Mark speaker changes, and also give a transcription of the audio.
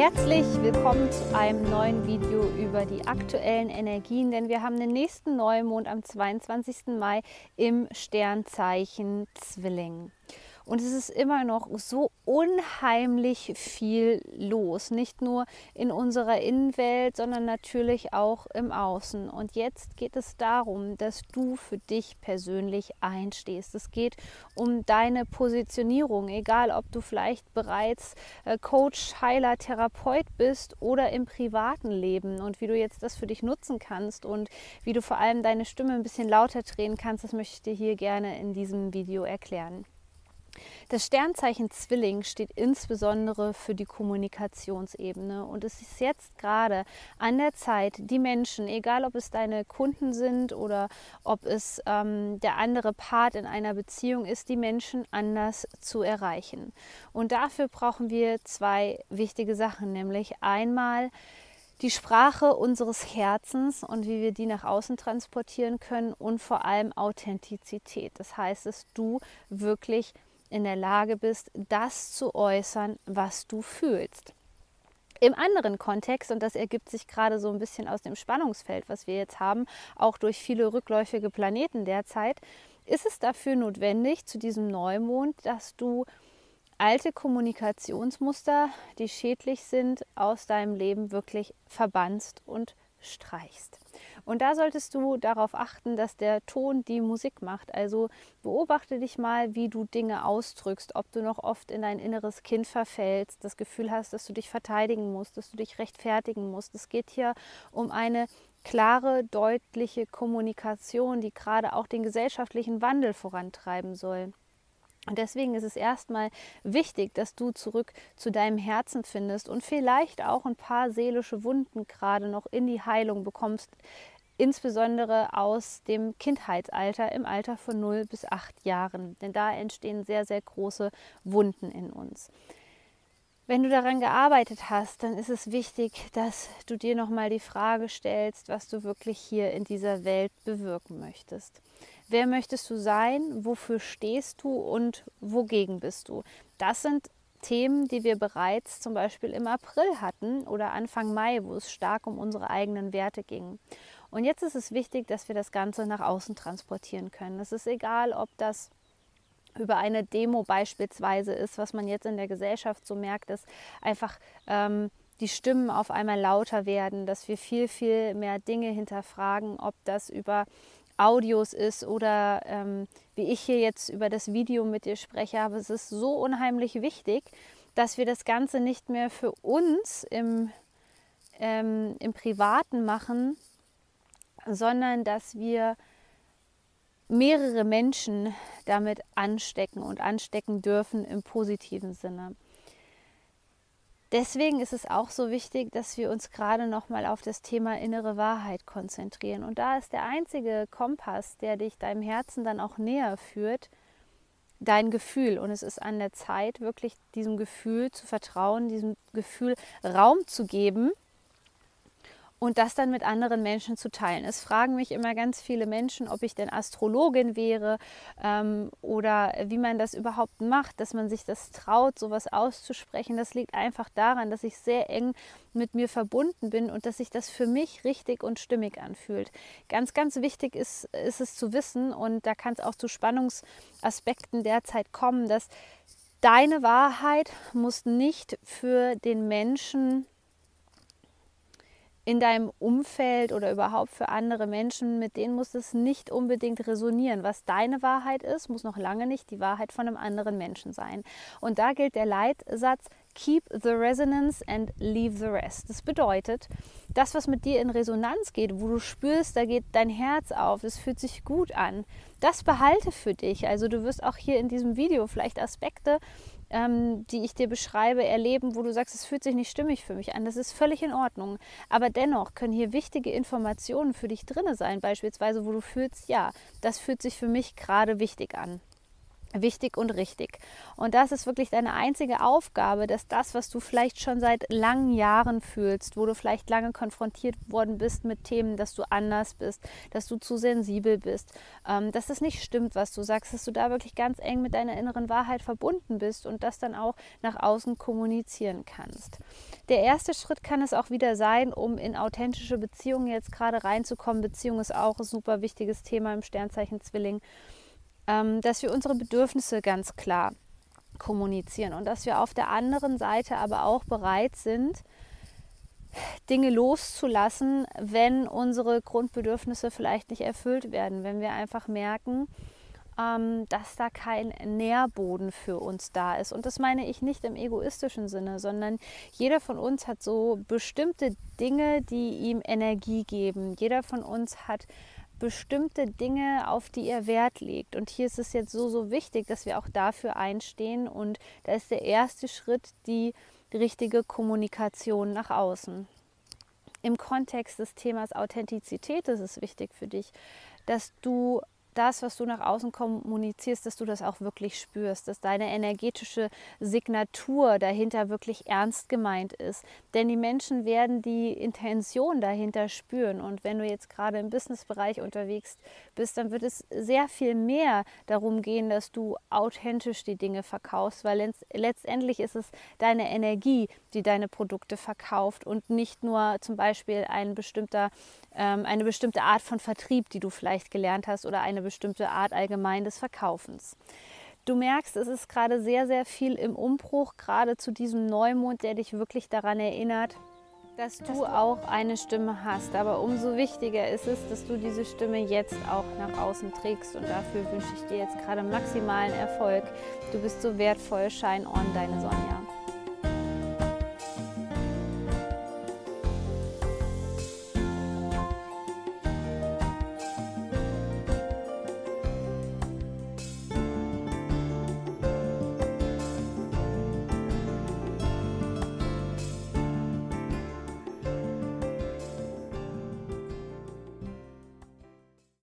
Speaker 1: Herzlich willkommen zu einem neuen Video über die aktuellen Energien, denn wir haben den nächsten Neumond am 22. Mai im Sternzeichen Zwilling. Und es ist immer noch so unheimlich viel los. Nicht nur in unserer Innenwelt, sondern natürlich auch im Außen. Und jetzt geht es darum, dass du für dich persönlich einstehst. Es geht um deine Positionierung, egal ob du vielleicht bereits äh, Coach, Heiler, Therapeut bist oder im privaten Leben und wie du jetzt das für dich nutzen kannst und wie du vor allem deine Stimme ein bisschen lauter drehen kannst, das möchte ich dir hier gerne in diesem Video erklären. Das Sternzeichen Zwilling steht insbesondere für die Kommunikationsebene und es ist jetzt gerade an der Zeit, die Menschen, egal ob es deine Kunden sind oder ob es ähm, der andere Part in einer Beziehung ist, die Menschen anders zu erreichen. Und dafür brauchen wir zwei wichtige Sachen, nämlich einmal die Sprache unseres Herzens und wie wir die nach außen transportieren können und vor allem Authentizität. Das heißt, dass du wirklich in der Lage bist, das zu äußern, was du fühlst. Im anderen Kontext, und das ergibt sich gerade so ein bisschen aus dem Spannungsfeld, was wir jetzt haben, auch durch viele rückläufige Planeten derzeit, ist es dafür notwendig, zu diesem Neumond, dass du alte Kommunikationsmuster, die schädlich sind, aus deinem Leben wirklich verbannst und streichst. Und da solltest du darauf achten, dass der Ton die Musik macht. Also beobachte dich mal, wie du Dinge ausdrückst, ob du noch oft in dein inneres Kind verfällst, das Gefühl hast, dass du dich verteidigen musst, dass du dich rechtfertigen musst. Es geht hier um eine klare, deutliche Kommunikation, die gerade auch den gesellschaftlichen Wandel vorantreiben soll. Und deswegen ist es erstmal wichtig, dass du zurück zu deinem Herzen findest und vielleicht auch ein paar seelische Wunden gerade noch in die Heilung bekommst, insbesondere aus dem Kindheitsalter im Alter von 0 bis 8 Jahren. Denn da entstehen sehr, sehr große Wunden in uns. Wenn du daran gearbeitet hast, dann ist es wichtig, dass du dir nochmal die Frage stellst, was du wirklich hier in dieser Welt bewirken möchtest. Wer möchtest du sein? Wofür stehst du und wogegen bist du? Das sind Themen, die wir bereits zum Beispiel im April hatten oder Anfang Mai, wo es stark um unsere eigenen Werte ging. Und jetzt ist es wichtig, dass wir das Ganze nach außen transportieren können. Es ist egal, ob das über eine Demo beispielsweise ist, was man jetzt in der Gesellschaft so merkt, dass einfach ähm, die Stimmen auf einmal lauter werden, dass wir viel, viel mehr Dinge hinterfragen, ob das über Audios ist oder ähm, wie ich hier jetzt über das Video mit dir spreche. Aber es ist so unheimlich wichtig, dass wir das Ganze nicht mehr für uns im, ähm, im Privaten machen, sondern dass wir mehrere Menschen damit anstecken und anstecken dürfen im positiven Sinne. Deswegen ist es auch so wichtig, dass wir uns gerade noch mal auf das Thema innere Wahrheit konzentrieren. Und da ist der einzige Kompass, der dich deinem Herzen dann auch näher führt, dein Gefühl. Und es ist an der Zeit, wirklich diesem Gefühl zu vertrauen, diesem Gefühl Raum zu geben und das dann mit anderen Menschen zu teilen. Es fragen mich immer ganz viele Menschen, ob ich denn Astrologin wäre ähm, oder wie man das überhaupt macht, dass man sich das traut, sowas auszusprechen. Das liegt einfach daran, dass ich sehr eng mit mir verbunden bin und dass sich das für mich richtig und stimmig anfühlt. Ganz, ganz wichtig ist, ist es zu wissen und da kann es auch zu Spannungsaspekten derzeit kommen, dass deine Wahrheit muss nicht für den Menschen in deinem Umfeld oder überhaupt für andere Menschen, mit denen muss es nicht unbedingt resonieren. Was deine Wahrheit ist, muss noch lange nicht die Wahrheit von einem anderen Menschen sein. Und da gilt der Leitsatz, Keep the resonance and leave the rest. Das bedeutet, das, was mit dir in Resonanz geht, wo du spürst, da geht dein Herz auf, es fühlt sich gut an, das behalte für dich. Also du wirst auch hier in diesem Video vielleicht Aspekte ähm, die ich dir beschreibe, erleben, wo du sagst, es fühlt sich nicht stimmig für mich an. Das ist völlig in Ordnung. Aber dennoch können hier wichtige Informationen für dich drin sein, beispielsweise, wo du fühlst, ja, das fühlt sich für mich gerade wichtig an wichtig und richtig. Und das ist wirklich deine einzige Aufgabe, dass das, was du vielleicht schon seit langen Jahren fühlst, wo du vielleicht lange konfrontiert worden bist mit Themen, dass du anders bist, dass du zu sensibel bist, ähm, dass es nicht stimmt, was du sagst, dass du da wirklich ganz eng mit deiner inneren Wahrheit verbunden bist und das dann auch nach außen kommunizieren kannst. Der erste Schritt kann es auch wieder sein, um in authentische Beziehungen jetzt gerade reinzukommen. Beziehung ist auch ein super wichtiges Thema im Sternzeichen Zwilling ähm, dass wir unsere Bedürfnisse ganz klar kommunizieren und dass wir auf der anderen Seite aber auch bereit sind, Dinge loszulassen, wenn unsere Grundbedürfnisse vielleicht nicht erfüllt werden, wenn wir einfach merken, ähm, dass da kein Nährboden für uns da ist. Und das meine ich nicht im egoistischen Sinne, sondern jeder von uns hat so bestimmte Dinge, die ihm Energie geben. Jeder von uns hat bestimmte Dinge, auf die er Wert legt. Und hier ist es jetzt so, so wichtig, dass wir auch dafür einstehen. Und da ist der erste Schritt die richtige Kommunikation nach außen. Im Kontext des Themas Authentizität ist es wichtig für dich, dass du das, was du nach außen kommunizierst, dass du das auch wirklich spürst, dass deine energetische Signatur dahinter wirklich ernst gemeint ist. Denn die Menschen werden die Intention dahinter spüren. Und wenn du jetzt gerade im Businessbereich unterwegs bist, dann wird es sehr viel mehr darum gehen, dass du authentisch die Dinge verkaufst, weil letztendlich ist es deine Energie, die deine Produkte verkauft und nicht nur zum Beispiel ein bestimmter, eine bestimmte Art von Vertrieb, die du vielleicht gelernt hast oder eine bestimmte Art allgemein des Verkaufens. Du merkst, es ist gerade sehr, sehr viel im Umbruch, gerade zu diesem Neumond, der dich wirklich daran erinnert, dass du auch eine Stimme hast. Aber umso wichtiger ist es, dass du diese Stimme jetzt auch nach außen trägst. Und dafür wünsche ich dir jetzt gerade maximalen Erfolg. Du bist so wertvoll. Shine on, deine Sonja.